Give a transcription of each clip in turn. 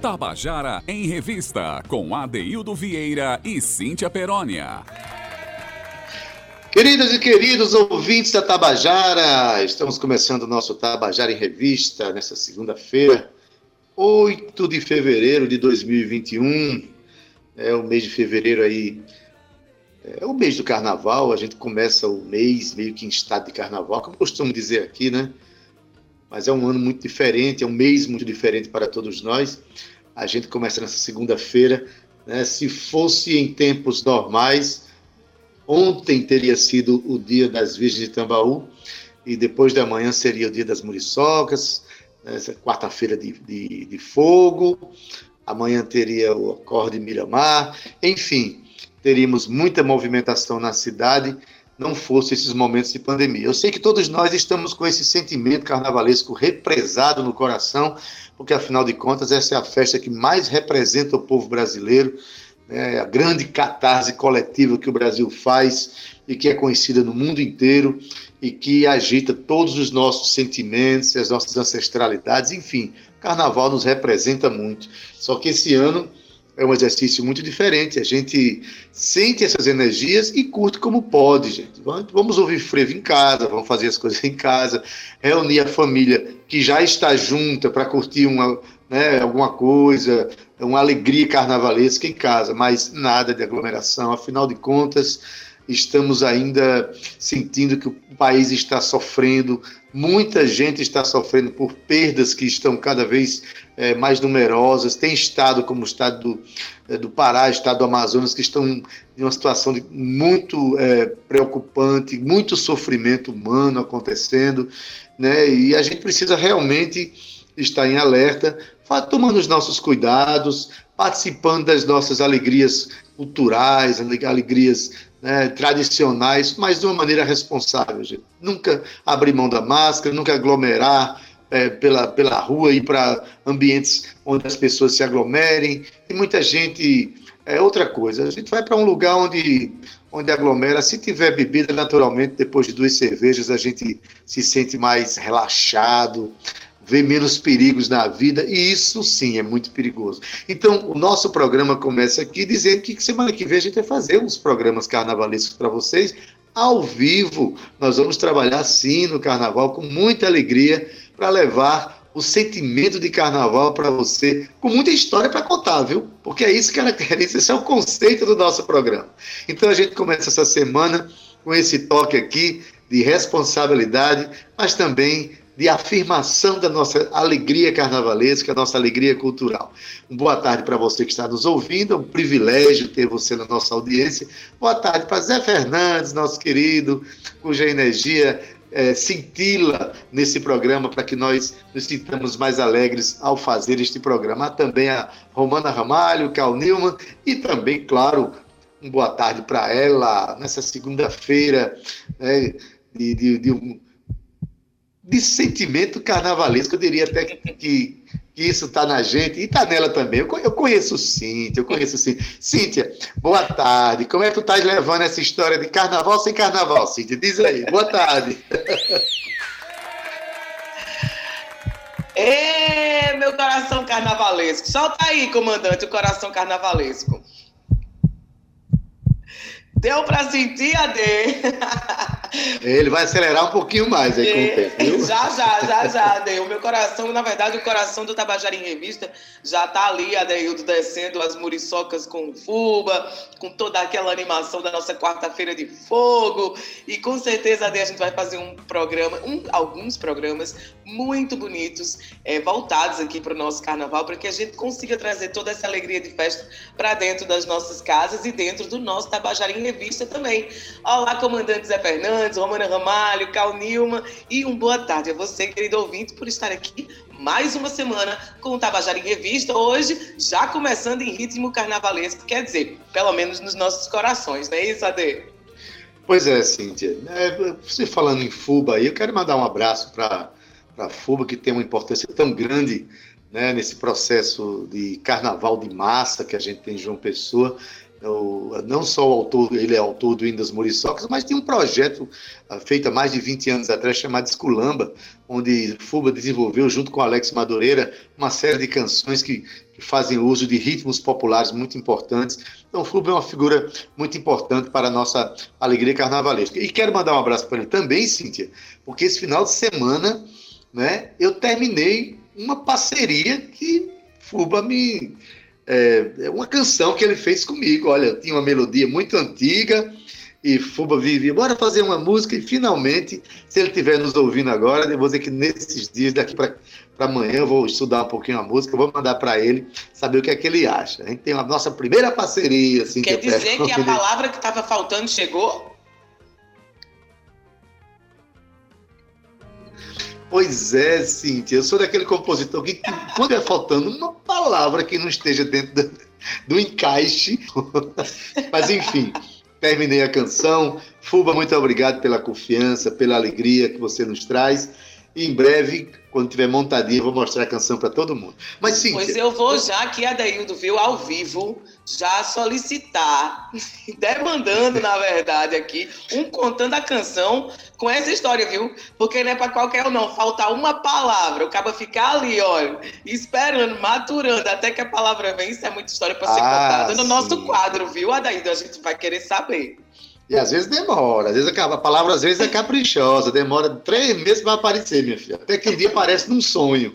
Tabajara em Revista, com Adeildo Vieira e Cíntia Perónia. Queridas e queridos ouvintes da Tabajara, estamos começando o nosso Tabajara em Revista nessa segunda-feira, 8 de fevereiro de 2021. É o mês de fevereiro aí, é o mês do carnaval, a gente começa o mês meio que em estado de carnaval, como costumo dizer aqui, né? Mas é um ano muito diferente, é um mês muito diferente para todos nós. A gente começa nessa segunda-feira. Né? Se fosse em tempos normais, ontem teria sido o dia das Virgens de Tambaú, e depois da manhã seria o dia das muriçocas, né? quarta-feira de, de, de, fogo, amanhã teria o acorde Miramar, enfim, teríamos muita movimentação na cidade não fossem esses momentos de pandemia. Eu sei que todos nós estamos com esse sentimento carnavalesco represado no coração, porque afinal de contas essa é a festa que mais representa o povo brasileiro, né, a grande catarse coletiva que o Brasil faz e que é conhecida no mundo inteiro e que agita todos os nossos sentimentos, as nossas ancestralidades, enfim, carnaval nos representa muito. Só que esse ano é um exercício muito diferente. A gente sente essas energias e curte como pode, gente. Vamos ouvir frevo em casa, vamos fazer as coisas em casa, reunir a família que já está junta para curtir uma, né, alguma coisa, uma alegria carnavalesca em casa, mas nada de aglomeração. Afinal de contas, estamos ainda sentindo que o país está sofrendo, muita gente está sofrendo por perdas que estão cada vez é, mais numerosas. Tem estado como o estado do, é, do Pará, estado do Amazonas, que estão em uma situação de, muito é, preocupante, muito sofrimento humano acontecendo, né? e a gente precisa realmente estar em alerta, tomando os nossos cuidados, participando das nossas alegrias culturais, alegrias né, tradicionais, mas de uma maneira responsável. Gente. Nunca abrir mão da máscara, nunca aglomerar é, pela, pela rua e para ambientes onde as pessoas se aglomerem. E muita gente. É outra coisa, a gente vai para um lugar onde, onde aglomera. Se tiver bebida, naturalmente, depois de duas cervejas, a gente se sente mais relaxado, vê menos perigos na vida, e isso sim é muito perigoso. Então, o nosso programa começa aqui dizendo que semana que vem a gente vai fazer uns programas carnavalescos para vocês, ao vivo. Nós vamos trabalhar sim no carnaval com muita alegria para levar o sentimento de carnaval para você, com muita história para contar, viu? Porque é isso que caracteriza, esse é o conceito do nosso programa. Então a gente começa essa semana com esse toque aqui de responsabilidade, mas também de afirmação da nossa alegria carnavalesca, nossa alegria cultural. boa tarde para você que está nos ouvindo, é um privilégio ter você na nossa audiência. Boa tarde para Zé Fernandes, nosso querido, cuja energia é, cintila nesse programa para que nós nos sintamos mais alegres ao fazer este programa. Há também a Romana Ramalho, Cal Newman e também, claro, um boa tarde para ela nessa segunda-feira né, de, de, de um de sentimento carnavalesco. Eu diria até que, que, isso está na gente e está nela também. Eu, conheço Cíntia, eu conheço Cíntia. Cíntia, boa tarde. Como é que tu estás levando essa história de carnaval sem carnaval, Cíntia? Diz aí. Boa tarde. Ê, meu coração carnavalesco. Solta aí, comandante, o coração carnavalesco. Deu para sentir, Ade? Ele vai acelerar um pouquinho mais aí com o é, tempo. Viu? Já, já, já, já, Ade. O meu coração, na verdade, o coração do Tabajara em Revista já tá ali, Adeildo, descendo as muriçocas com fuba, com toda aquela animação da nossa quarta-feira de fogo. E com certeza, Ade, a gente vai fazer um programa, um, alguns programas muito bonitos, é, voltados aqui para o nosso carnaval, para que a gente consiga trazer toda essa alegria de festa para dentro das nossas casas e dentro do nosso Tabajara em Revista também. Olá, comandante Zé Fernandes, Romana Ramalho, Cal Nilma e um boa tarde a você, querido ouvinte, por estar aqui mais uma semana com o Tabajara em Revista, hoje já começando em ritmo carnavalesco, quer dizer, pelo menos nos nossos corações, não é isso, Ade? Pois é, Cíntia. É, você falando em FUBA aí, eu quero mandar um abraço para a FUBA, que tem uma importância tão grande né, nesse processo de carnaval de massa que a gente tem em João Pessoa o, não só o autor, ele é autor do Indas Muriçocas, mas tem um projeto uh, feito há mais de 20 anos atrás chamado Esculamba, onde Fuba desenvolveu, junto com Alex Madureira, uma série de canções que, que fazem uso de ritmos populares muito importantes. Então, Fuba é uma figura muito importante para a nossa alegria carnavalesca. E quero mandar um abraço para ele também, Cíntia, porque esse final de semana né, eu terminei uma parceria que Fuba me é, é, uma canção que ele fez comigo. Olha, tinha uma melodia muito antiga e Fuba vivia, bora fazer uma música e finalmente, se ele estiver nos ouvindo agora, eu vou dizer que nesses dias, daqui para amanhã, eu vou estudar um pouquinho a música, vou mandar para ele saber o que é que ele acha. A gente tem a nossa primeira parceria. Assim, Quer que dizer que a palavra que estava faltando chegou? Pois é, Cíntia, eu sou daquele compositor que, quando é faltando uma palavra que não esteja dentro do, do encaixe. Mas, enfim, terminei a canção. Fuba, muito obrigado pela confiança, pela alegria que você nos traz. E em breve, quando tiver montadinho, eu vou mostrar a canção para todo mundo. Mas sim. Pois eu vou já aqui, Adaildo, viu, ao vivo, já solicitar, demandando, na verdade, aqui, um contando a canção com essa história, viu? Porque não é para qualquer um, não. Faltar uma palavra, o cara ficar ali, olha, esperando, maturando, até que a palavra vem, isso é muita história para ser ah, contada no sim. nosso quadro, viu, Adaildo? A gente vai querer saber. E às vezes demora, às vezes a palavra às vezes é caprichosa, demora três meses para aparecer, minha filha. Até que um dia aparece num sonho.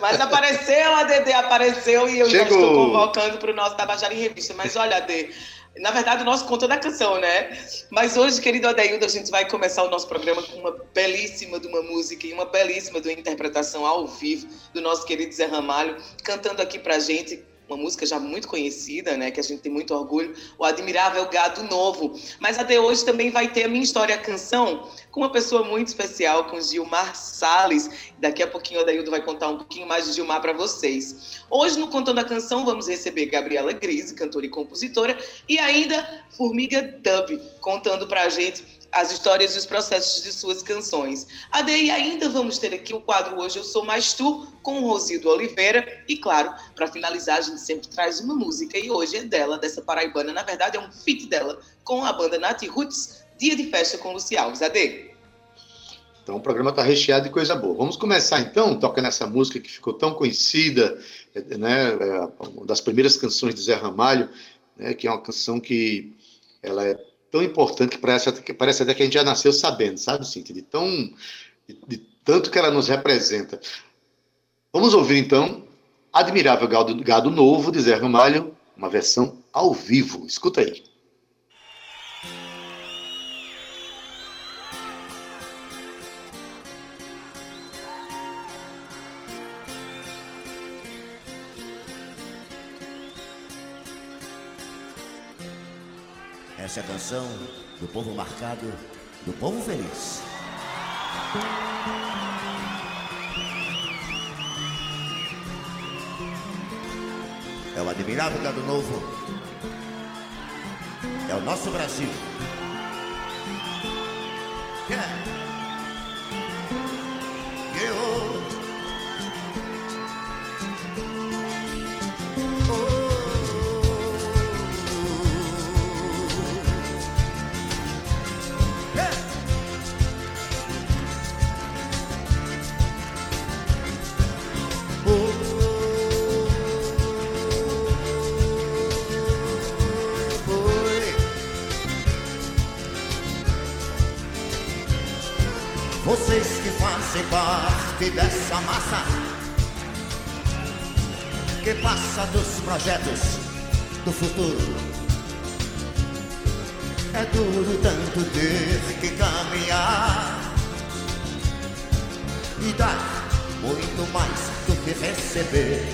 Mas apareceu, a Dede apareceu e eu Chegou. já estou convocando para o nosso Tabajara em Revista. Mas olha, Ade, na verdade o nosso conto é da canção, né? Mas hoje, querido Adeildo, a gente vai começar o nosso programa com uma belíssima de uma música e uma belíssima de uma interpretação ao vivo do nosso querido Zé Ramalho, cantando aqui pra gente uma música já muito conhecida, né, que a gente tem muito orgulho, o Admirável Gado Novo. Mas até hoje também vai ter a Minha História a Canção, com uma pessoa muito especial, com Gilmar Salles. Daqui a pouquinho o Adaildo vai contar um pouquinho mais de Gilmar para vocês. Hoje, no Contando a Canção, vamos receber Gabriela Grise, cantora e compositora, e ainda Formiga Dub, contando para a gente as histórias e os processos de suas canções. Ade, e ainda vamos ter aqui o quadro Hoje Eu Sou Mais Tu, com o Rosido Oliveira. E claro, para finalizar, a gente sempre traz uma música, e hoje é dela, dessa paraibana. Na verdade, é um feat dela com a banda Nati Roots, Dia de Festa com Luci Alves. Ade. Então o programa está recheado de coisa boa. Vamos começar então, toca nessa música que ficou tão conhecida, né, é uma das primeiras canções de Zé Ramalho, né, que é uma canção que ela é tão importante que parece, que parece até que a gente já nasceu sabendo, sabe, Cintia? De, tão, de, de tanto que ela nos representa. Vamos ouvir, então, Admirável Gado, Gado Novo, de Zé Ramalho, uma versão ao vivo. Escuta aí. A canção do povo marcado, do povo feliz. É o admirável gado novo. É o nosso Brasil. Yeah. Parte dessa massa que passa dos projetos do futuro. É duro tanto ter que caminhar e dar muito mais do que receber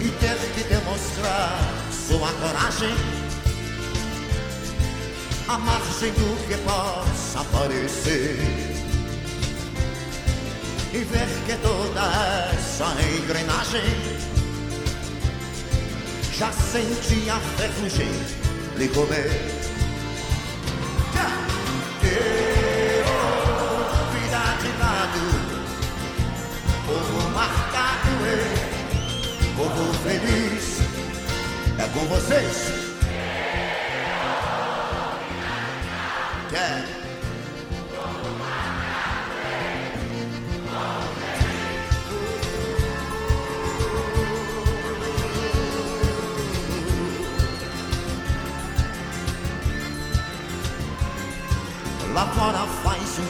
e ter que demonstrar sua coragem à margem do que possa aparecer e ver que toda essa engrenagem já sentia ferrugem lhe comer. vida de lado, povo marcado, povo feliz, é É com vocês. Yeah.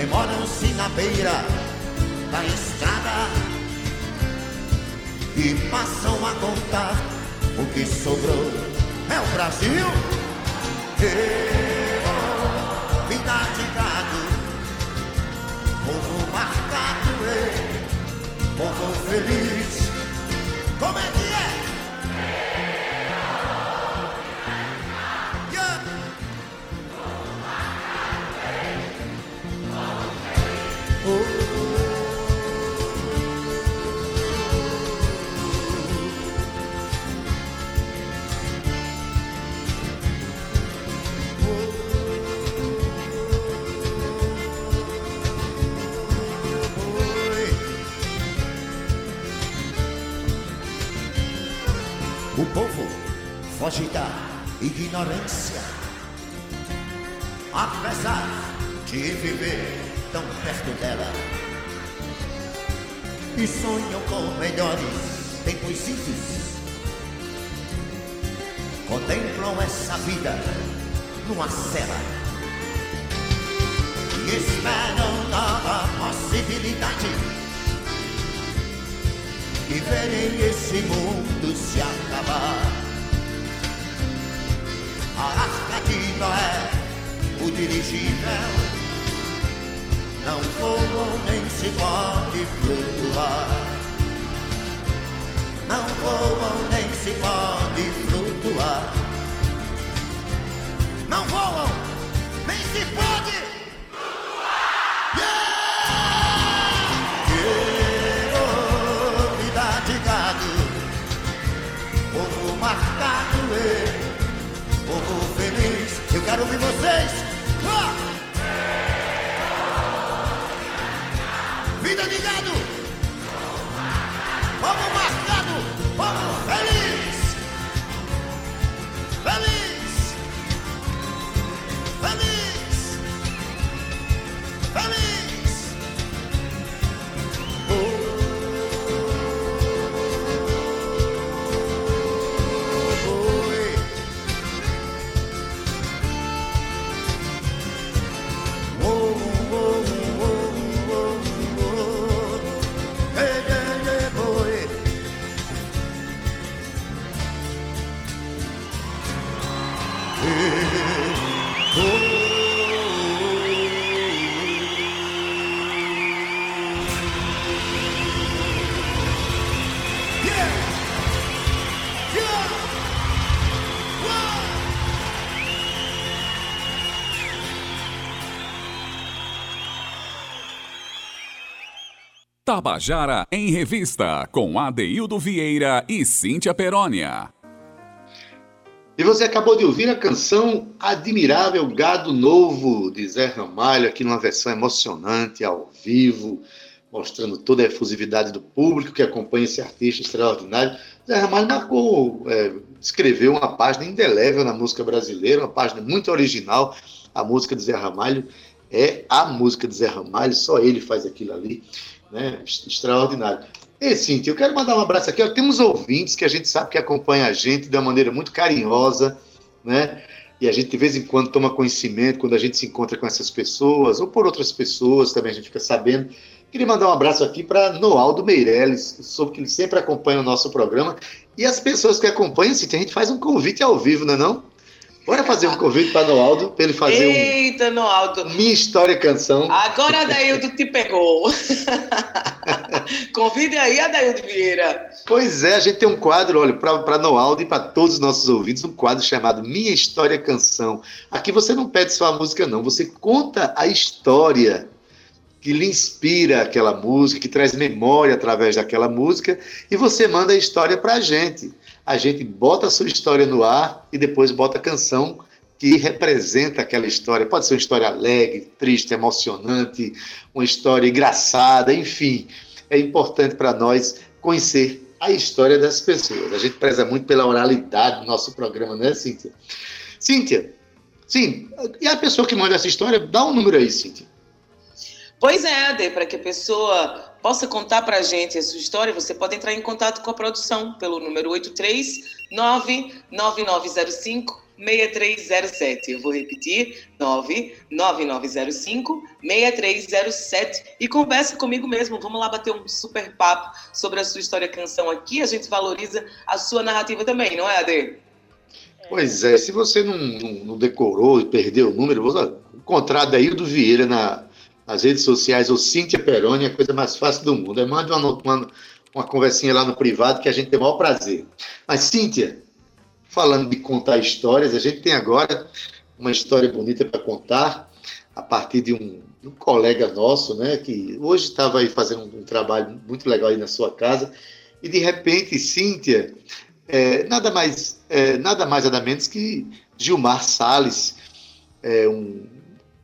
Demoram-se na beira da estrada e passam a contar o que sobrou. É o Brasil! Oh, vida de gado, povo marcado, povo feliz. Como é? Povo foge da ignorância, apesar de viver tão perto dela. E sonham com melhores tempos simples. Contemplam essa vida numa cela. E esperam nova possibilidade e verem esse mundo se acabar. O dirigível, não voam nem se pode flutuar. Não voam nem se pode flutuar. Não voam nem se pode Tabajara em Revista, com Adeildo Vieira e Cíntia Perónia. E você acabou de ouvir a canção Admirável Gado Novo, de Zé Ramalho, aqui numa versão emocionante, ao vivo, mostrando toda a efusividade do público que acompanha esse artista extraordinário. Zé Ramalho marcou, é, escreveu uma página indelével na música brasileira, uma página muito original. A música de Zé Ramalho é a música de Zé Ramalho, só ele faz aquilo ali, né? Extraordinário. E Cintia, eu quero mandar um abraço aqui. Temos ouvintes que a gente sabe que acompanha a gente de uma maneira muito carinhosa, né? E a gente de vez em quando toma conhecimento quando a gente se encontra com essas pessoas, ou por outras pessoas também a gente fica sabendo. Queria mandar um abraço aqui para Noaldo Meirelles, soube que ele sempre acompanha o nosso programa. E as pessoas que acompanham, Cintia, a gente faz um convite ao vivo, não é não? Bora fazer um convite para Noaldo, para ele fazer Eita, um... Noaldo. Minha História Canção. Agora Adaildo te pegou. Convide aí, Adaildo Vieira. Pois é, a gente tem um quadro, olha, para Noaldo e para todos os nossos ouvintes, um quadro chamado Minha História Canção. Aqui você não pede só a música, não. Você conta a história que lhe inspira aquela música, que traz memória através daquela música, e você manda a história para a gente a gente bota a sua história no ar e depois bota a canção que representa aquela história. Pode ser uma história alegre, triste, emocionante, uma história engraçada, enfim. É importante para nós conhecer a história das pessoas. A gente preza muito pela oralidade do nosso programa, não é, Cíntia? Cíntia, sim, e a pessoa que manda essa história, dá um número aí, Cíntia. Pois é, para que a pessoa possa contar para a gente a sua história, você pode entrar em contato com a produção pelo número 8399905 6307. Eu vou repetir, 99905 6307 e converse comigo mesmo. Vamos lá bater um super papo sobre a sua história canção aqui. A gente valoriza a sua narrativa também, não é, Ade? Pois é, se você não, não, não decorou e perdeu o número, vou encontrar do Vieira na as redes sociais, ou Cíntia Peroni, é a coisa mais fácil do mundo. É manda uma, uma, uma conversinha lá no privado que a gente tem o maior prazer. Mas, Cíntia, falando de contar histórias, a gente tem agora uma história bonita para contar a partir de um, um, colega nosso, né, que hoje estava aí fazendo um, um, trabalho muito legal aí na sua casa, e de repente, Cíntia, é, nada mais, é, nada mais nada menos que Gilmar Sales, é, um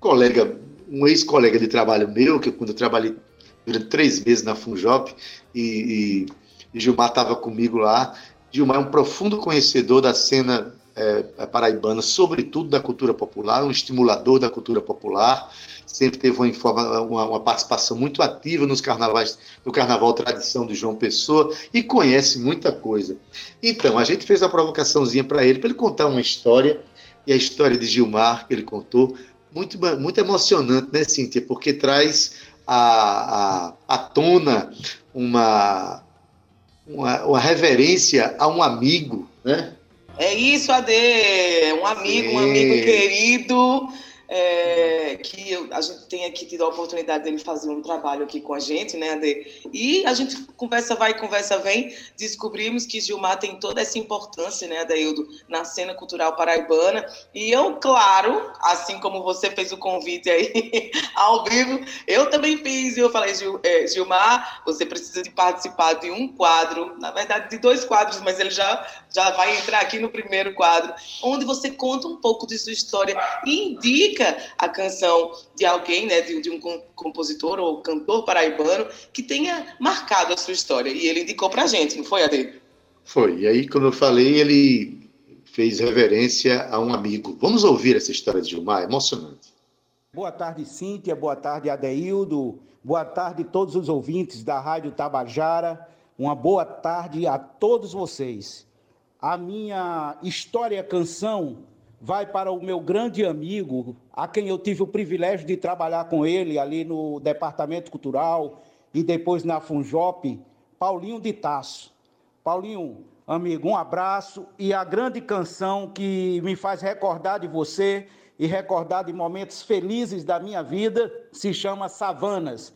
colega um ex-colega de trabalho meu, que quando eu trabalhei durante três meses na Funjop, e, e, Gilmar estava comigo lá. Gilmar é um profundo conhecedor da cena é, paraibana, sobretudo da cultura popular, um estimulador da cultura popular, sempre teve uma, uma, uma, participação muito ativa nos carnavais, no Carnaval Tradição de João Pessoa e conhece muita coisa. Então, a gente fez uma provocaçãozinha para ele, para ele contar uma história, e a história de Gilmar, que ele contou, muito, muito emocionante, né, Cíntia? Porque traz à, à, à tona uma, uma, uma reverência a um amigo, né? É isso, Ade, um amigo, Sim. um amigo querido é, que a gente tem aqui tido a oportunidade dele fazer um trabalho aqui com a gente, né, Ade? E a gente conversa vai, conversa vem, descobrimos que Gilmar tem toda essa importância, né, Adeildo, na cena cultural paraibana. E eu, claro, assim como você fez o convite aí ao vivo, eu também fiz. E eu falei, Gil, é, Gilmar, você precisa de participar de um quadro, na verdade, de dois quadros, mas ele já, já vai entrar aqui no primeiro quadro, onde você conta um pouco de sua história e indica indica a canção de alguém, né, de, de um compositor ou cantor paraibano que tenha marcado a sua história. E ele indicou para a gente, não foi, Ade? Foi. E aí, como eu falei, ele fez reverência a um amigo. Vamos ouvir essa história de Gilmar, é emocionante. Boa tarde, Cíntia. Boa tarde, Adeildo. Boa tarde a todos os ouvintes da Rádio Tabajara. Uma boa tarde a todos vocês. A minha história canção vai para o meu grande amigo, a quem eu tive o privilégio de trabalhar com ele ali no Departamento Cultural e depois na Funjop, Paulinho de Tasso. Paulinho, amigo, um abraço e a grande canção que me faz recordar de você e recordar de momentos felizes da minha vida se chama Savanas.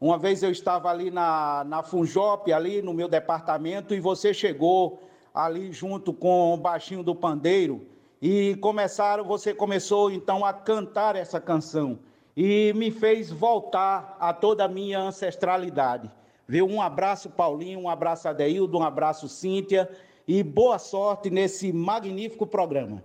Uma vez eu estava ali na, na Funjop, ali no meu departamento, e você chegou ali junto com o baixinho do pandeiro e começaram, você começou então a cantar essa canção e me fez voltar a toda a minha ancestralidade. Viu? Um abraço, Paulinho, um abraço, Adeildo, um abraço, Cíntia, e boa sorte nesse magnífico programa.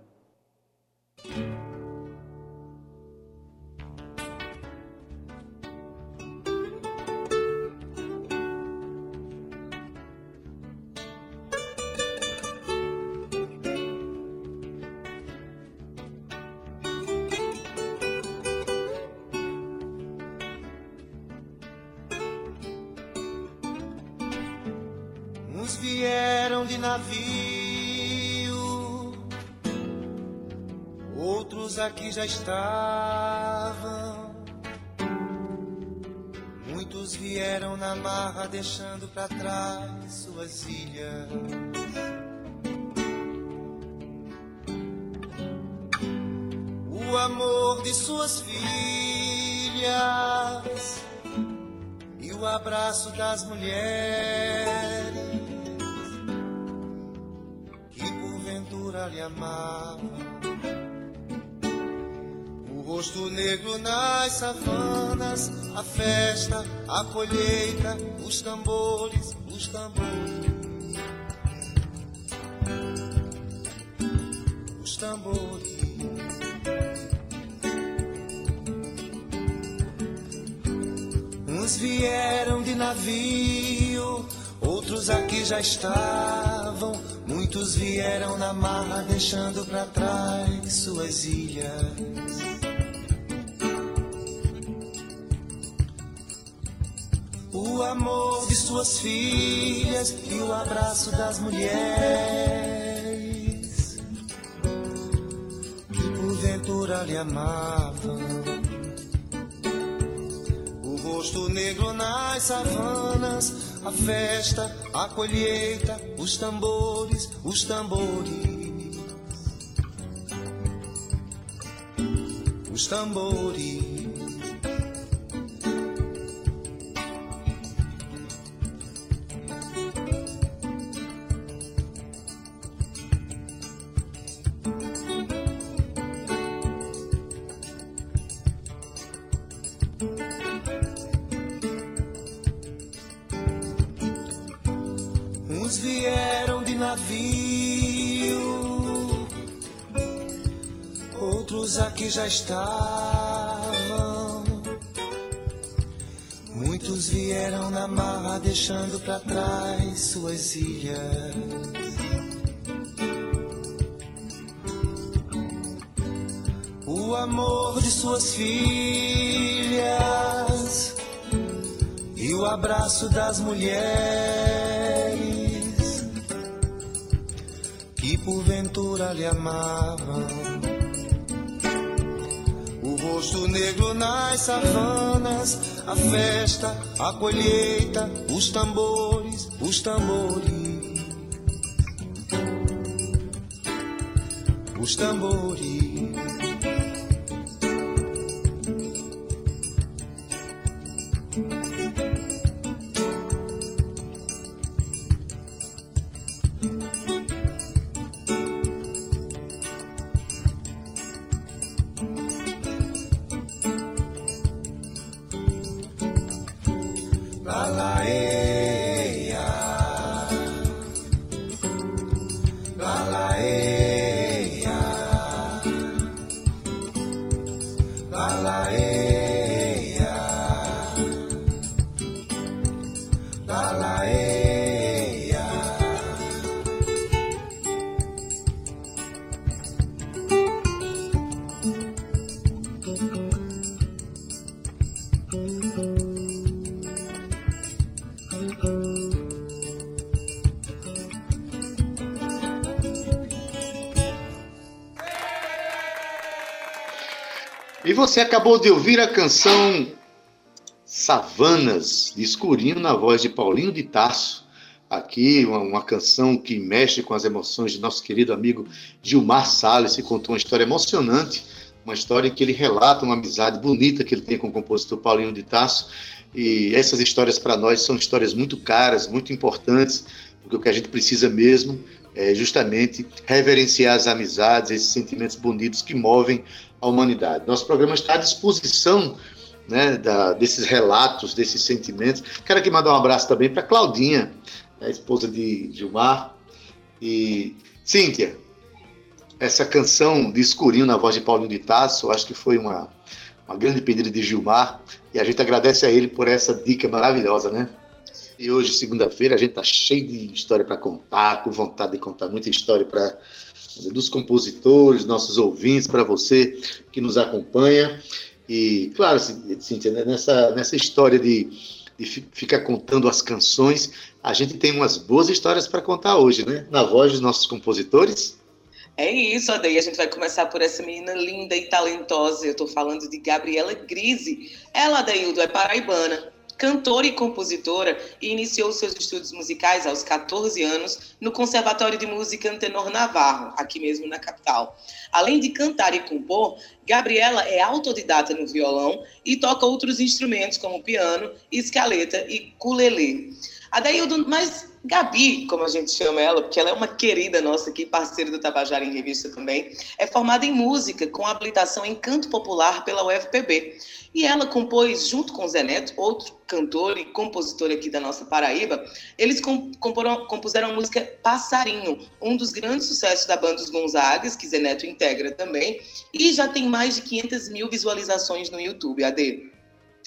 Aqui já estavam. Muitos vieram na marra, deixando para trás suas ilhas. amor de suas filhas e o abraço das mulheres amavam. O rosto negro nas savanas, a festa, a colheita, os tambores, os tambores. Os tambores. Uns vieram de navio, outros aqui já estavam. Muitos vieram na mar, deixando para trás suas ilhas. O amor de suas filhas e o abraço das mulheres que porventura lhe amavam rosto negro nas savanas, a festa, a colheita, os tambores, os tambores, os tambores. Já estavam. Muitos vieram na mar, deixando para trás suas ilhas. O amor de suas filhas e o abraço das mulheres que porventura lhe amavam. Rosto negro nas savanas, a festa, a colheita, os tambores, os tambores. Os tambores. La la eh, você acabou de ouvir a canção Savanas, de Escurinho, na voz de Paulinho de Tarso. Aqui, uma, uma canção que mexe com as emoções de nosso querido amigo Gilmar Salles, que contou uma história emocionante, uma história em que ele relata uma amizade bonita que ele tem com o compositor Paulinho de Tarso. E essas histórias para nós são histórias muito caras, muito importantes, porque o que a gente precisa mesmo é justamente reverenciar as amizades, esses sentimentos bonitos que movem a humanidade. Nosso programa está à disposição né, da, desses relatos, desses sentimentos. Quero aqui mandar um abraço também para Claudinha, a esposa de Gilmar. E Cíntia, essa canção de Escurinho na voz de Paulinho de Tasso, acho que foi uma, uma grande pedida de Gilmar. E a gente agradece a ele por essa dica maravilhosa, né? E hoje, segunda-feira, a gente está cheio de história para contar, com vontade de contar muita história para dos compositores, nossos ouvintes, para você que nos acompanha. E, claro, Cíntia, né, nessa, nessa história de, de ficar contando as canções, a gente tem umas boas histórias para contar hoje, né? Na voz dos nossos compositores. É isso, Adaí. A gente vai começar por essa menina linda e talentosa. Eu estou falando de Gabriela Grise. Ela, Adaildo, é paraibana, cantora e compositora, e iniciou seus estudos musicais aos 14 anos no Conservatório de Música Antenor Navarro, aqui mesmo na capital. Além de cantar e compor, Gabriela é autodidata no violão e toca outros instrumentos como piano, escaleta e culelê. Adaildo, mas Gabi, como a gente chama ela, porque ela é uma querida nossa aqui, parceira do Tabajara em Revista também, é formada em música com habilitação em canto popular pela UFPB. E ela compôs, junto com Zé Neto, outro cantor e compositor aqui da nossa Paraíba, eles comporam, compuseram a música Passarinho, um dos grandes sucessos da banda Os Gonzagas, que Zé Neto integra também, e já tem mais de 500 mil visualizações no YouTube, AD.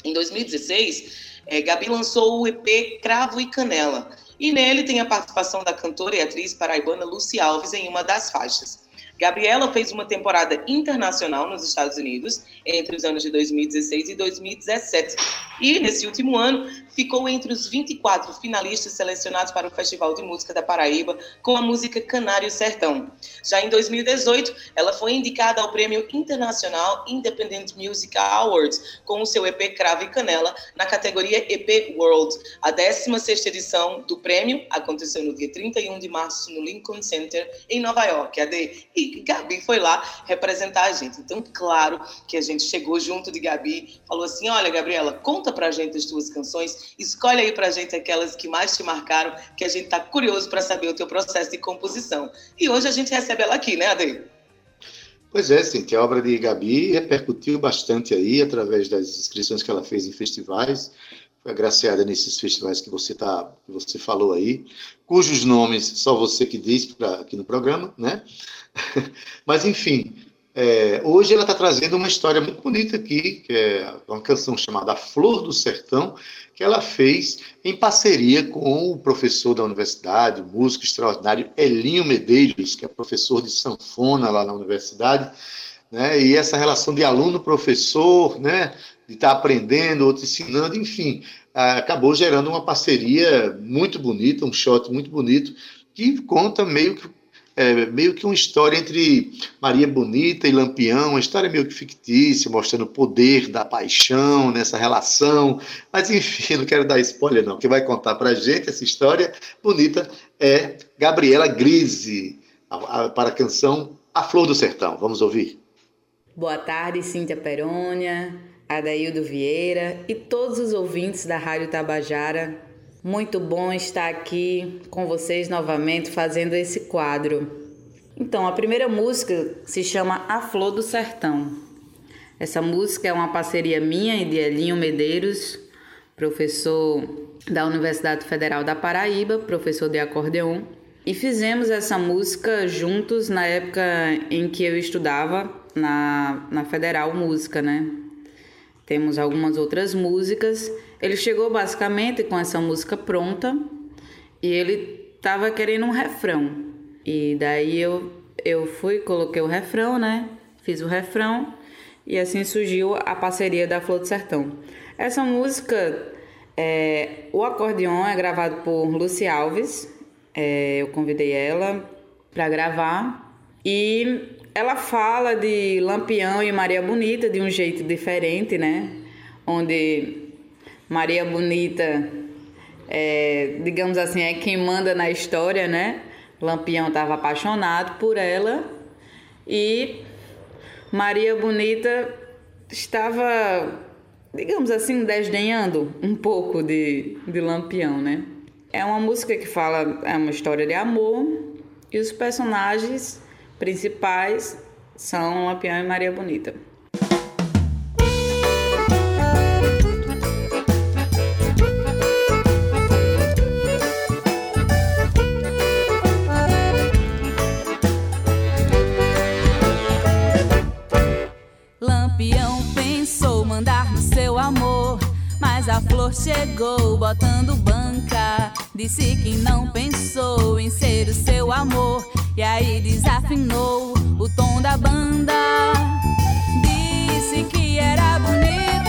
Em 2016, é, Gabi lançou o EP Cravo e Canela, e nele tem a participação da cantora e atriz paraibana Lucy Alves em uma das faixas. Gabriela fez uma temporada internacional nos Estados Unidos entre os anos de 2016 e 2017. E, nesse último ano, ficou entre os 24 finalistas selecionados para o Festival de Música da Paraíba com a música Canário Sertão. Já em 2018, ela foi indicada ao Prêmio Internacional Independent Music Awards com o seu EP Cravo e Canela na categoria EP World. A 16ª edição do prêmio aconteceu no dia 31 de março no Lincoln Center em Nova York. E Gabi foi lá representar a gente. Então, claro que a gente chegou junto de Gabi, falou assim: "Olha, Gabriela, conta pra gente as tuas canções Escolhe aí pra gente aquelas que mais te marcaram, que a gente tá curioso para saber o teu processo de composição. E hoje a gente recebe ela aqui, né, Ade? Pois é, sim, que a obra de Gabi repercutiu bastante aí através das inscrições que ela fez em festivais. Foi agraciada nesses festivais que você tá, que você falou aí, cujos nomes só você que diz pra, aqui no programa, né? Mas enfim, é, hoje ela está trazendo uma história muito bonita aqui, que é uma canção chamada Flor do Sertão, que ela fez em parceria com o professor da universidade, o músico extraordinário Elinho Medeiros, que é professor de sanfona lá na universidade, né? E essa relação de aluno-professor, né? De estar tá aprendendo, outro ensinando, enfim, acabou gerando uma parceria muito bonita, um shot muito bonito, que conta meio que é, meio que uma história entre Maria Bonita e Lampião, uma história meio que fictícia, mostrando o poder da paixão nessa relação. Mas, enfim, não quero dar spoiler, não. Quem vai contar para a gente essa história bonita é Gabriela Grise, para a canção A Flor do Sertão. Vamos ouvir. Boa tarde, Cíntia Perônia, Adaildo Vieira e todos os ouvintes da Rádio Tabajara muito bom estar aqui com vocês novamente fazendo esse quadro. Então, a primeira música se chama A Flor do Sertão. Essa música é uma parceria minha e de Elinho Medeiros, professor da Universidade Federal da Paraíba, professor de acordeon. E fizemos essa música juntos na época em que eu estudava na, na Federal Música, né? Temos algumas outras músicas ele chegou basicamente com essa música pronta e ele tava querendo um refrão. E daí eu, eu fui, coloquei o refrão, né? Fiz o refrão e assim surgiu a parceria da Flor do Sertão. Essa música, é, o acordeon é gravado por Lucy Alves. É, eu convidei ela para gravar e ela fala de Lampião e Maria Bonita de um jeito diferente, né? Onde Maria Bonita, é, digamos assim, é quem manda na história, né? Lampião estava apaixonado por ela e Maria Bonita estava, digamos assim, desdenhando um pouco de, de Lampião, né? É uma música que fala, é uma história de amor e os personagens principais são Lampião e Maria Bonita. flor chegou botando banca. Disse que não pensou em ser o seu amor. E aí desafinou o tom da banda. Disse que era bonita.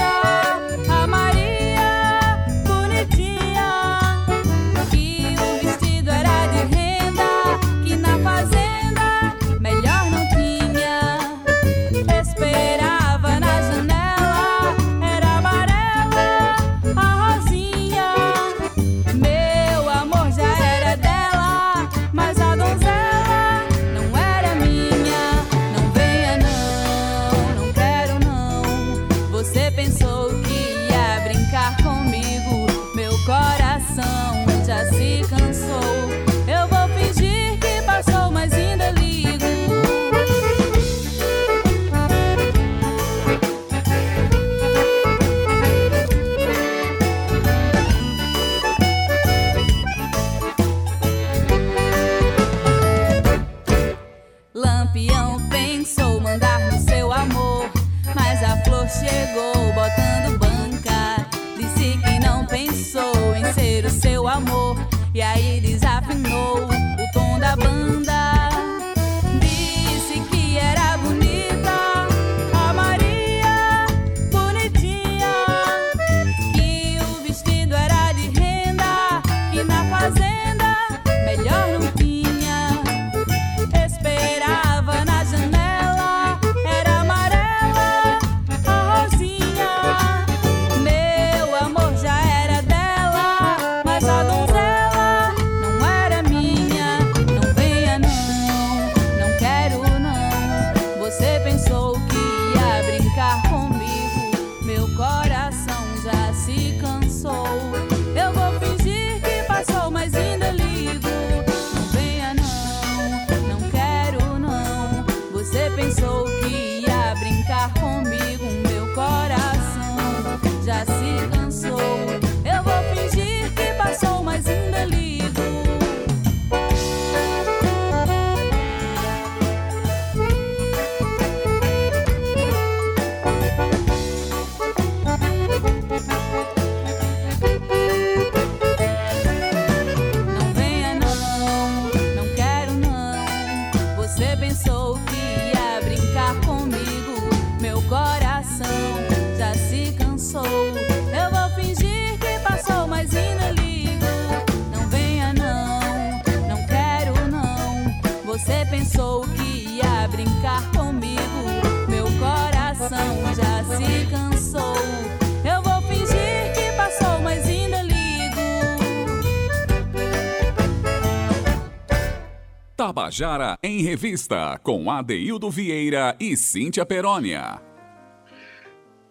Tabajara em Revista, com Adeildo Vieira e Cíntia Perónia.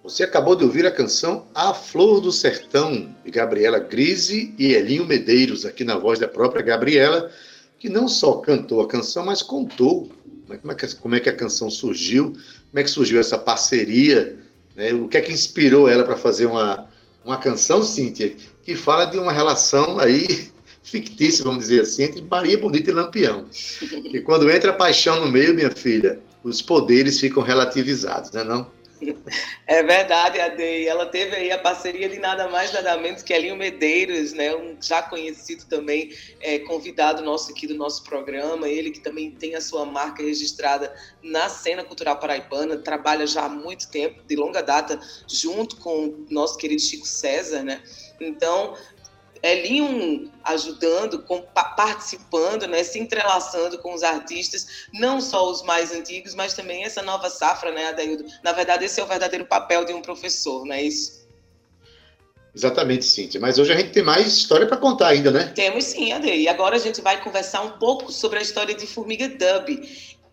Você acabou de ouvir a canção A Flor do Sertão, de Gabriela Grise e Elinho Medeiros, aqui na voz da própria Gabriela, que não só cantou a canção, mas contou como é que, como é que a canção surgiu, como é que surgiu essa parceria, né? o que é que inspirou ela para fazer uma, uma canção, Cíntia, que fala de uma relação aí fictícia, vamos dizer assim, entre Maria Bonita e Lampião. E quando entra a paixão no meio, minha filha, os poderes ficam relativizados, não é não? É verdade, Ade. E ela teve aí a parceria de nada mais, nada menos que Elinho Medeiros, né? Um já conhecido também, é, convidado nosso aqui do nosso programa. Ele que também tem a sua marca registrada na cena cultural paraibana, trabalha já há muito tempo, de longa data, junto com o nosso querido Chico César, né? Então, Elinho ajudando, com, participando, né, se entrelaçando com os artistas, não só os mais antigos, mas também essa nova safra, né, Adaildo? Na verdade, esse é o verdadeiro papel de um professor, não é isso? Exatamente, Cíntia. Mas hoje a gente tem mais história para contar ainda, né? Temos sim, Ade. E agora a gente vai conversar um pouco sobre a história de Formiga Dub.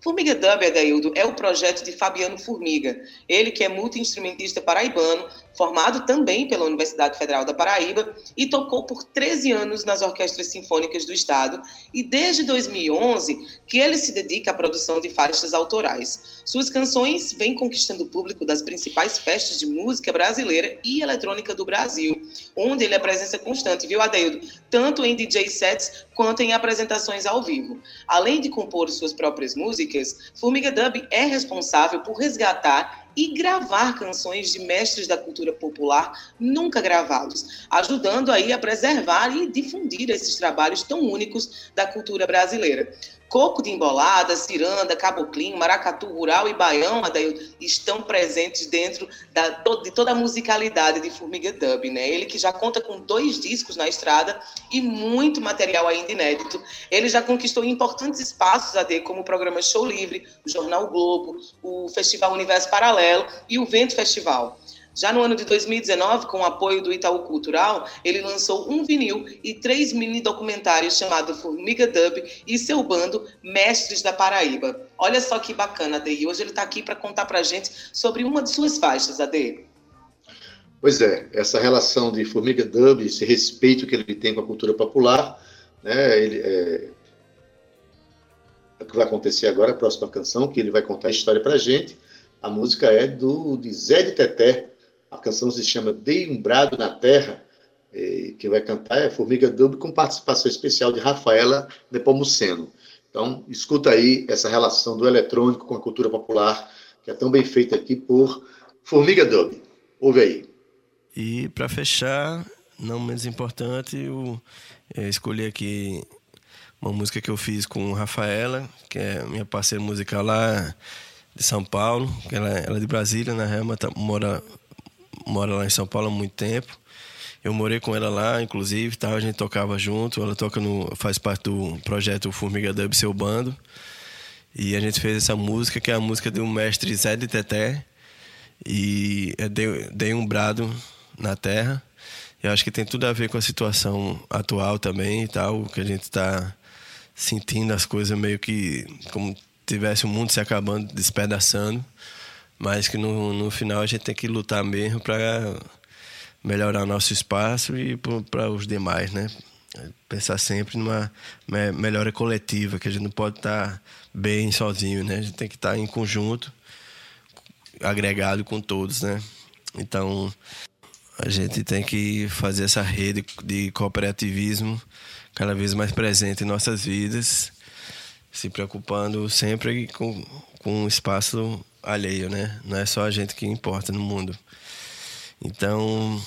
Formiga Dub, Adaildo, é o projeto de Fabiano Formiga. Ele que é multi-instrumentista paraibano, formado também pela Universidade Federal da Paraíba e tocou por 13 anos nas orquestras sinfônicas do estado e desde 2011 que ele se dedica à produção de faixas autorais. Suas canções vêm conquistando o público das principais festas de música brasileira e eletrônica do Brasil, onde ele é presença constante, viu, Adeildo? Tanto em DJ sets quanto em apresentações ao vivo. Além de compor suas próprias músicas, Formiga Dub é responsável por resgatar e gravar canções de mestres da cultura popular nunca gravados, ajudando aí a preservar e difundir esses trabalhos tão únicos da cultura brasileira. Coco de embolada, ciranda, caboclinho, maracatu rural e baião, Adail, estão presentes dentro da, de toda a musicalidade de Formiga Dub, né? Ele que já conta com dois discos na estrada e muito material ainda inédito. Ele já conquistou importantes espaços, AD, como o programa Show Livre, o Jornal Globo, o Festival Universo Paralelo e o Vento Festival. Já no ano de 2019, com o apoio do Itaú Cultural, ele lançou um vinil e três mini documentários chamados Formiga Dub e seu bando Mestres da Paraíba. Olha só que bacana, Ade. Hoje ele está aqui para contar para a gente sobre uma de suas faixas, Ade. Pois é, essa relação de Formiga Dub, esse respeito que ele tem com a cultura popular, né, ele, é, é o que vai acontecer agora, a próxima canção, que ele vai contar a história para a gente. A música é do de Zé de Teté, a canção se chama Dei um Brado na Terra, e quem vai cantar é Formiga Dub, com participação especial de Rafaela Nepomuceno. Então, escuta aí essa relação do eletrônico com a cultura popular, que é tão bem feita aqui por Formiga Dub. Ouve aí. E para fechar, não menos importante, eu é, escolhi aqui uma música que eu fiz com Rafaela, que é minha parceira musical lá de São Paulo, ela, ela é de Brasília, na real, mas tá, mora, mora lá em São Paulo há muito tempo. Eu morei com ela lá, inclusive, tá? a gente tocava junto. Ela toca no, faz parte do projeto Formiga Dub Seu Bando. E a gente fez essa música, que é a música do mestre Zé de Teté. E é Dei, Dei um Brado na Terra. Eu acho que tem tudo a ver com a situação atual também e tal, que a gente está sentindo as coisas meio que como tivesse o mundo se acabando, despedaçando, mas que no, no final a gente tem que lutar mesmo para melhorar nosso espaço e para os demais, né? Pensar sempre numa me melhora coletiva, que a gente não pode estar tá bem sozinho, né? A gente tem que estar tá em conjunto, agregado com todos, né? Então, a gente tem que fazer essa rede de cooperativismo cada vez mais presente em nossas vidas, se preocupando sempre com, com o espaço alheio, né? Não é só a gente que importa no mundo. Então,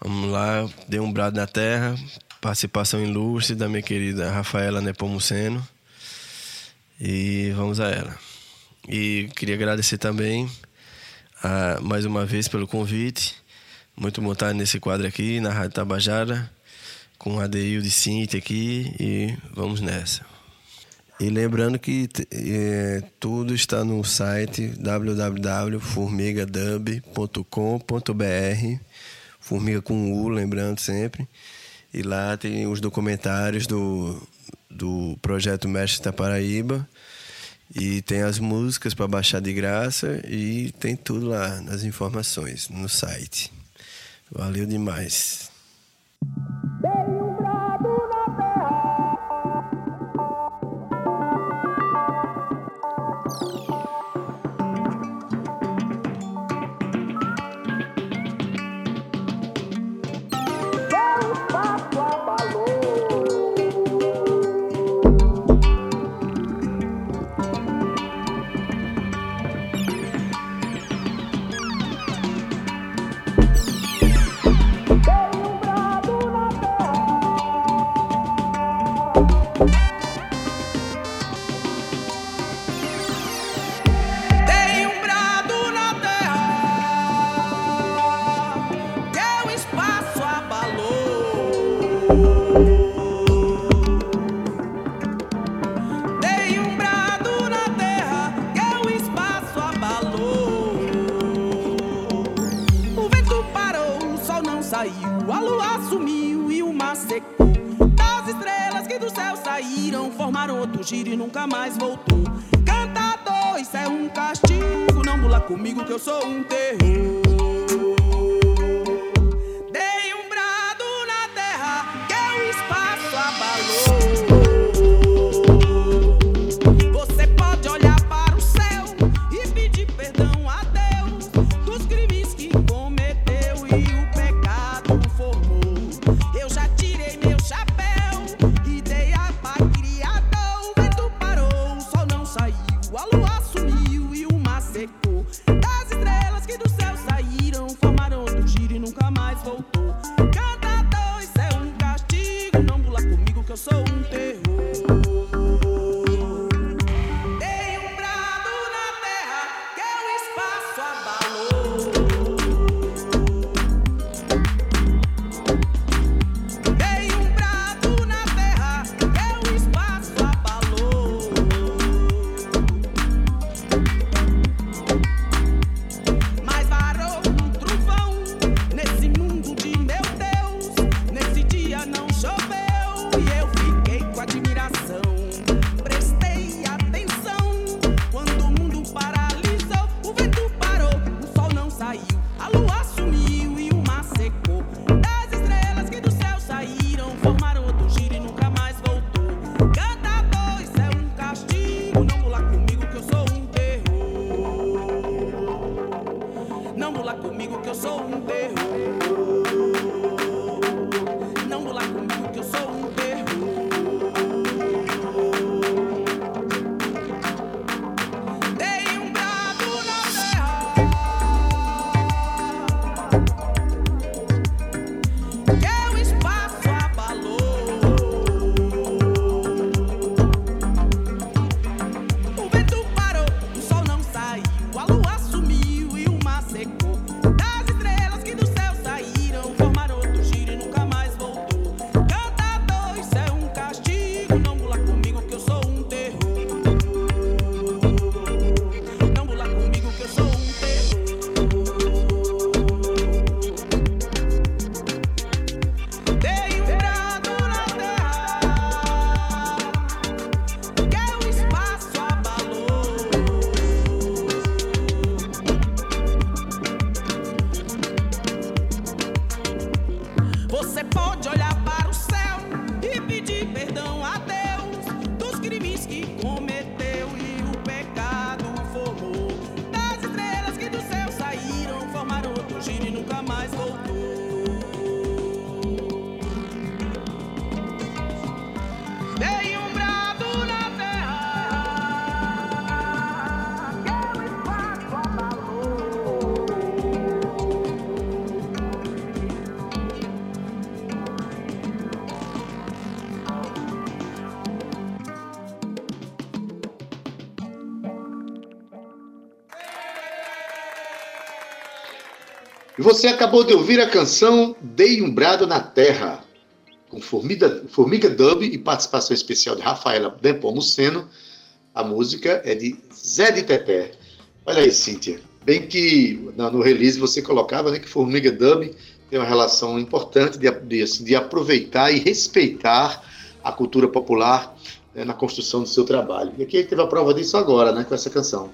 vamos lá, dê um brado na terra, participação ilustre da minha querida Rafaela Nepomuceno. E vamos a ela. E queria agradecer também a, mais uma vez pelo convite. Muito bom estar nesse quadro aqui, na Rádio Tabajara, com a Deil de Cintia aqui e vamos nessa. E lembrando que é, tudo está no site www.formigadub.com.br Formiga com U, lembrando sempre. E lá tem os documentários do, do projeto Mestre da Paraíba. E tem as músicas para baixar de graça e tem tudo lá nas informações no site. Valeu demais. Giro e nunca mais voltou. Cantador, isso é um castigo, não bula comigo que eu sou um terror. E você acabou de ouvir a canção Dei um Brado na Terra, com Formiga, Formiga Dub e participação especial de Rafaela Depomuceno. A música é de Zé de Teté. Olha aí, Cíntia. Bem que no release você colocava né, que Formiga Dub tem uma relação importante de, de, assim, de aproveitar e respeitar a cultura popular né, na construção do seu trabalho. E aqui teve a prova disso agora, né, com essa canção.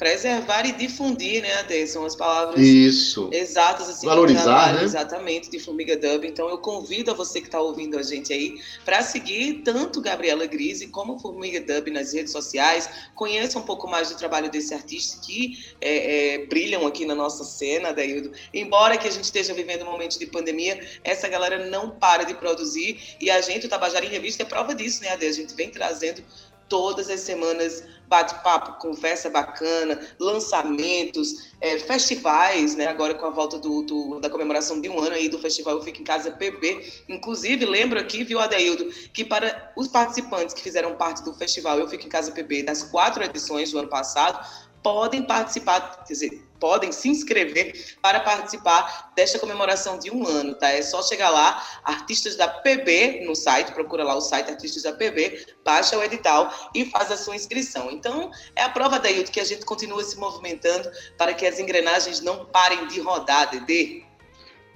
Preservar e difundir, né, Ade? São as palavras Isso. exatas assim Valorizar, trabalho, né? exatamente de Formiga Dub. Então eu convido a você que está ouvindo a gente aí para seguir tanto Gabriela Grise como Formiga Dub nas redes sociais. Conheça um pouco mais do trabalho desse artista que é, é, brilham aqui na nossa cena, Daildo. Embora que a gente esteja vivendo um momento de pandemia, essa galera não para de produzir e a gente, o Tabajara em Revista, é prova disso, né, Ade? A gente vem trazendo todas as semanas bate-papo, conversa bacana, lançamentos, é, festivais, né? Agora com a volta do, do- da comemoração de um ano aí do festival Eu Fico em Casa PB. Inclusive, lembro aqui, viu, Adeildo, que para os participantes que fizeram parte do festival Eu Fico em Casa PB das quatro edições do ano passado, podem participar, quer dizer, podem se inscrever para participar desta comemoração de um ano, tá? É só chegar lá, artistas da PB no site, procura lá o site Artistas da PB, baixa o edital e faz a sua inscrição. Então, é a prova, Dailton, que a gente continua se movimentando para que as engrenagens não parem de rodar, Dedê.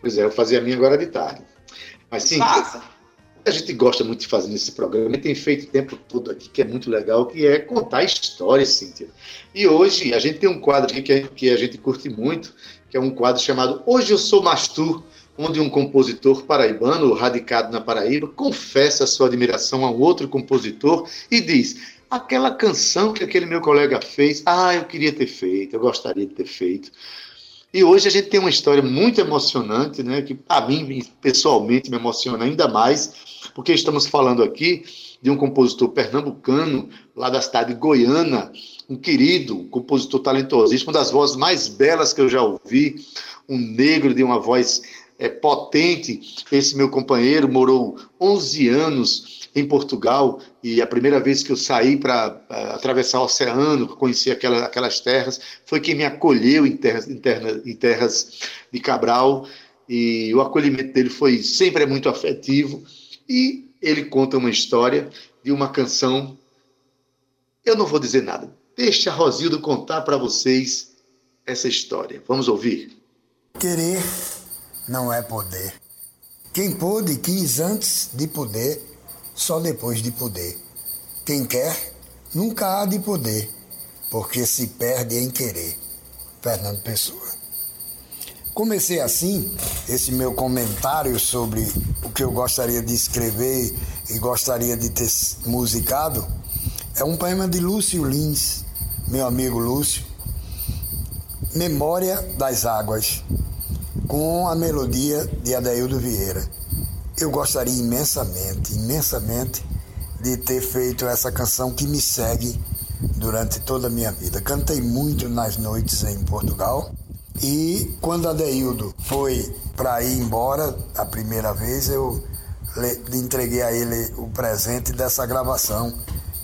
Pois é, eu fazia a minha agora de tarde. Mas sim, Faça. A gente gosta muito de fazer nesse programa e tem feito o tempo todo aqui, que é muito legal, que é contar histórias, Cíntia. E hoje a gente tem um quadro aqui que a, que a gente curte muito, que é um quadro chamado Hoje Eu Sou Mastur, onde um compositor paraibano, radicado na Paraíba, confessa sua admiração a um outro compositor e diz: aquela canção que aquele meu colega fez, ah, eu queria ter feito, eu gostaria de ter feito. E hoje a gente tem uma história muito emocionante, né, que a mim pessoalmente me emociona ainda mais, porque estamos falando aqui de um compositor pernambucano, lá da cidade de Goiânia, um querido um compositor talentosíssimo, uma das vozes mais belas que eu já ouvi, um negro de uma voz é, potente. Esse meu companheiro morou 11 anos em Portugal e a primeira vez que eu saí para atravessar o oceano, conhecer aquela, aquelas terras, foi quem me acolheu em terras, em, em terras de Cabral e o acolhimento dele foi sempre é muito afetivo e ele conta uma história de uma canção. Eu não vou dizer nada. Deixa a Rosildo contar para vocês essa história. Vamos ouvir. Querer não é poder. Quem pôde quis antes de poder, só depois de poder. Quem quer nunca há de poder, porque se perde em querer. Fernando Pessoa. Comecei assim esse meu comentário sobre o que eu gostaria de escrever e gostaria de ter musicado. É um poema de Lúcio Lins, meu amigo Lúcio, Memória das Águas, com a melodia de Adaildo Vieira. Eu gostaria imensamente, imensamente de ter feito essa canção que me segue durante toda a minha vida. Cantei muito nas noites em Portugal e quando Adeildo foi para ir embora a primeira vez, eu entreguei a ele o presente dessa gravação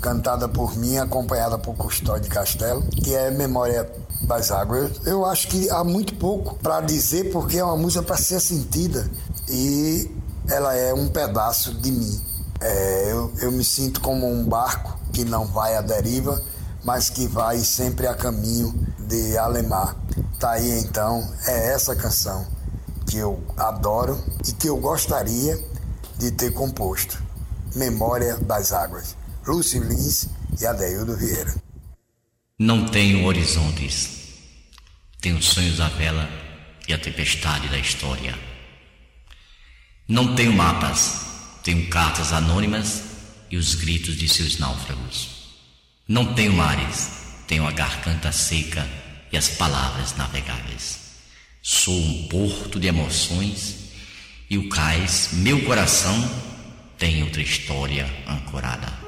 cantada por mim, acompanhada por Custódio Castelo, que é Memória das Águas. Eu acho que há muito pouco para dizer porque é uma música para ser sentida e ela é um pedaço de mim. É, eu, eu me sinto como um barco que não vai à deriva, mas que vai sempre a caminho de Alemar. Tá aí então, é essa canção que eu adoro e que eu gostaria de ter composto. Memória das Águas. Lúcio Lins e Adeildo Vieira. Não tenho horizontes. Tenho sonhos à vela e a tempestade da história. Não tenho mapas, tenho cartas anônimas e os gritos de seus náufragos. Não tenho mares, tenho a garganta seca e as palavras navegáveis. Sou um porto de emoções e o cais, meu coração, tem outra história ancorada.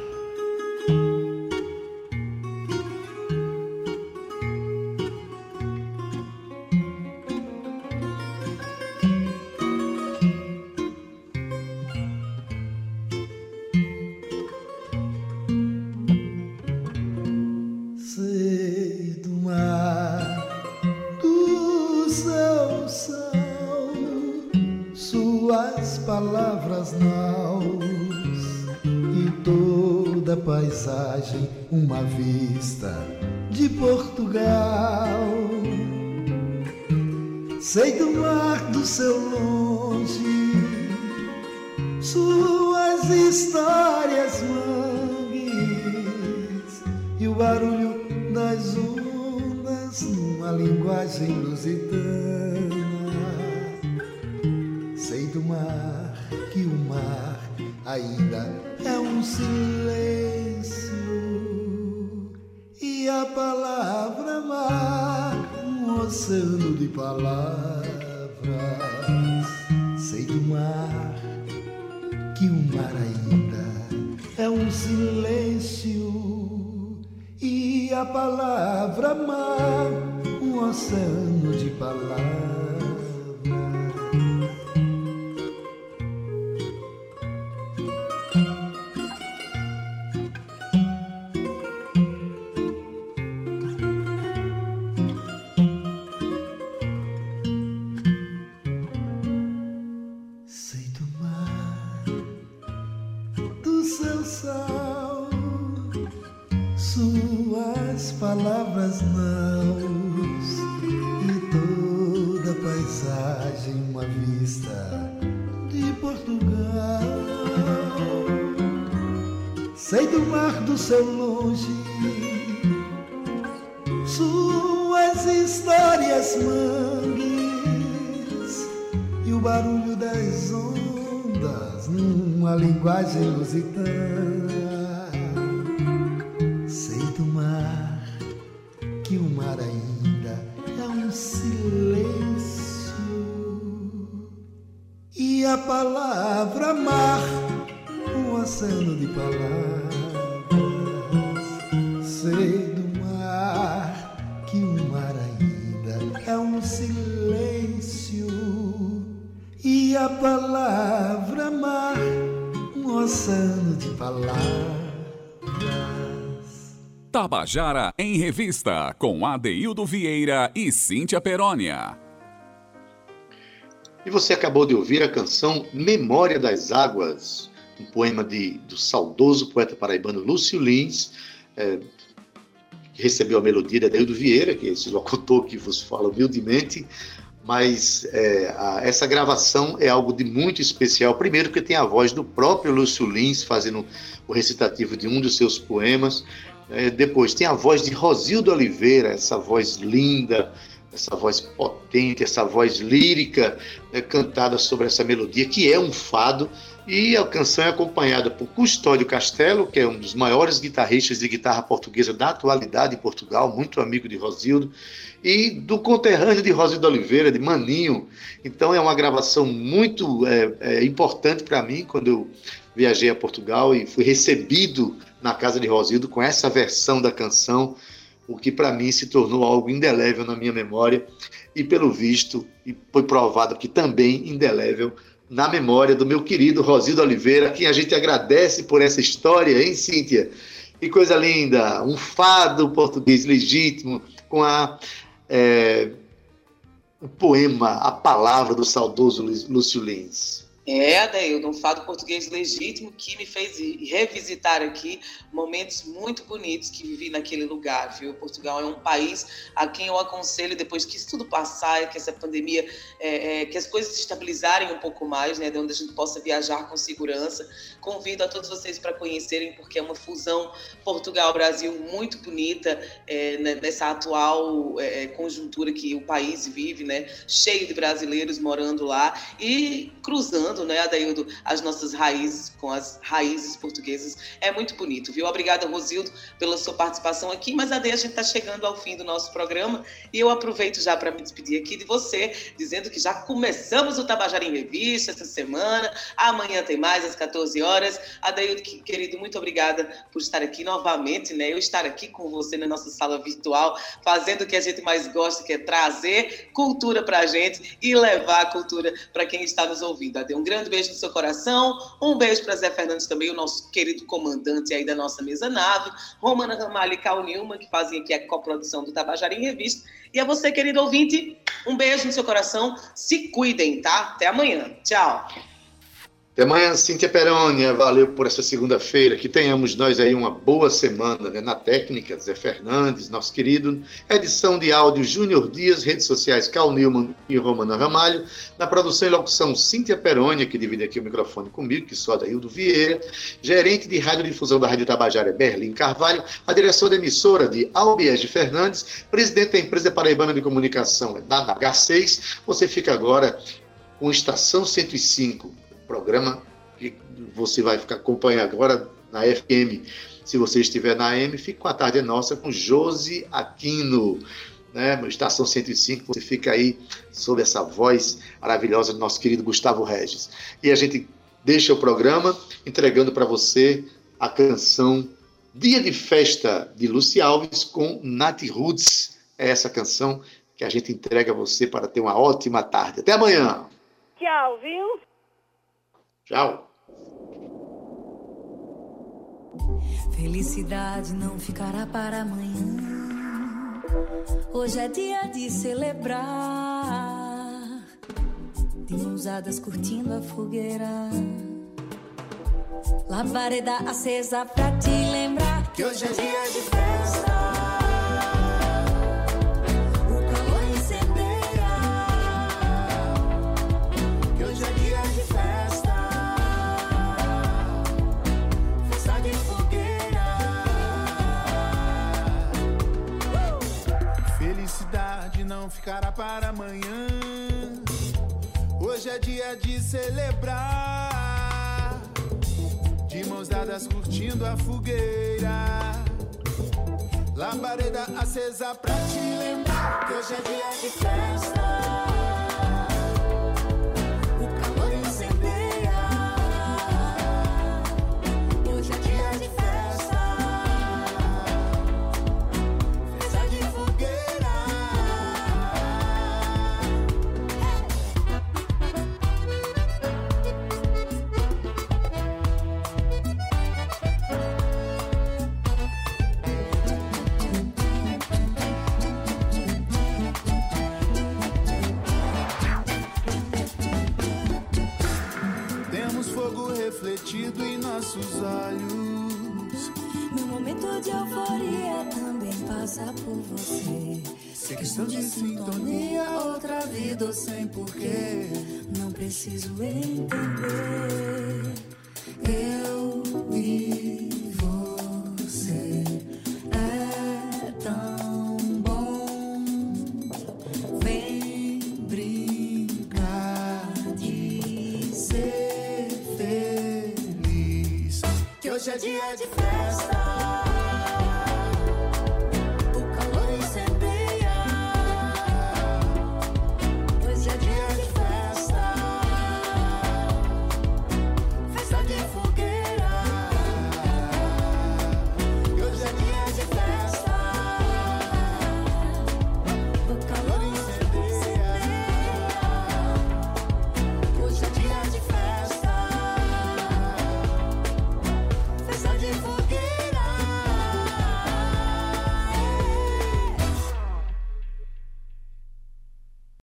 E toda a paisagem uma vista de Portugal. Sei do mar do seu longe, suas histórias mangues e o barulho das ondas numa linguagem lusitana. Que o mar ainda é um silêncio e a palavra mar um oceano de palavras. Sei do mar que o mar ainda é um silêncio e a palavra mar um oceano de palavras. Numa linguagem lusitana. Tabajara em Revista, com Adeildo Vieira e Cíntia Perónia. E você acabou de ouvir a canção Memória das Águas, um poema de, do saudoso poeta paraibano Lúcio Lins, é, que recebeu a melodia de Adeildo Vieira, que é esse locutor que vos fala humildemente, mas é, a- essa gravação é algo de muito especial. Primeiro, porque tem a voz do próprio Lúcio Lins fazendo o recitativo de um dos seus poemas. É, depois, tem a voz de Rosildo Oliveira, essa voz linda, essa voz potente, essa voz lírica né, cantada sobre essa melodia, que é um fado. E a canção é acompanhada por Custódio Castelo, que é um dos maiores guitarristas de guitarra portuguesa da atualidade em Portugal, muito amigo de Rosildo, e do conterrâneo de Rosildo Oliveira, de Maninho. Então é uma gravação muito é, é, importante para mim quando eu viajei a Portugal e fui recebido na casa de Rosildo com essa versão da canção, o que para mim se tornou algo indelével na minha memória e pelo visto e foi provado que também indelével na memória do meu querido Rosildo Oliveira, quem a gente agradece por essa história, hein, Cíntia? Que coisa linda! Um fado português legítimo com a é, o poema, a palavra do saudoso Lúcio Lins. É, Adaildo, um fado português legítimo que me fez revisitar aqui momentos muito bonitos que vivi naquele lugar, viu? Portugal é um país a quem eu aconselho, depois que isso tudo passar, que essa pandemia, é, é, que as coisas se estabilizarem um pouco mais, né? De onde a gente possa viajar com segurança. Convido a todos vocês para conhecerem, porque é uma fusão Portugal-Brasil muito bonita é, nessa atual é, conjuntura que o país vive, né? Cheio de brasileiros morando lá e cruzando retomando, né, Adaildo, as nossas raízes, com as raízes portuguesas. É muito bonito, viu? Obrigada, Rosildo, pela sua participação aqui. Mas, Ade, a gente está chegando ao fim do nosso programa e eu aproveito já para me despedir aqui de você, dizendo que já começamos o Tabajara em Revista essa semana. Amanhã tem mais, às 14 horas. Adaildo, que- querido, muito obrigada por estar aqui novamente, né? Eu estar aqui com você na nossa sala virtual, fazendo o que a gente mais gosta, que é trazer cultura para a gente e levar a cultura para quem está nos ouvindo. Ade, grande beijo no seu coração, um beijo para Zé Fernandes também, o nosso querido comandante aí da nossa mesa nave, Romana Ramalho e Cal Nilma, que fazem aqui a coprodução do Tabajara em Revista. E a você, querido ouvinte, um beijo no seu coração, se cuidem, tá? Até amanhã. Tchau. Até amanhã, Cíntia Perônia. Valeu por essa segunda-feira. Que tenhamos nós aí uma boa semana né? na técnica. Zé Fernandes, nosso querido. Edição de áudio Júnior Dias, redes sociais Cal Newman e Romana Ramalho. Na produção e locução Cíntia Perônia, que divide aqui o microfone comigo, que sou Adaildo Vieira. Gerente de radiodifusão da Rádio Tabajara, Berlim Carvalho. A direção da emissora de Albiege Fernandes. Presidente da empresa Paraibana de Comunicação, da H6. Você fica agora com Estação 105 programa que você vai ficar acompanhando agora na FM. Se você estiver na AM, fique com a tarde nossa com Josi Aquino, né? Estação 105, você fica aí sob essa voz maravilhosa do nosso querido Gustavo Regis. E a gente deixa o programa entregando para você a canção Dia de Festa de Luci Alves com Nat Roots. É essa canção que a gente entrega a você para ter uma ótima tarde. Até amanhã. Tchau, viu? Tchau. Felicidade não ficará para amanhã. Hoje é dia de celebrar. De mãos curtindo a fogueira. Labareda acesa pra te lembrar que hoje é dia de festa. Não ficará para amanhã. Hoje é dia de celebrar. De mãos dadas curtindo a fogueira. Labareda acesa pra te lembrar que hoje é dia de festa.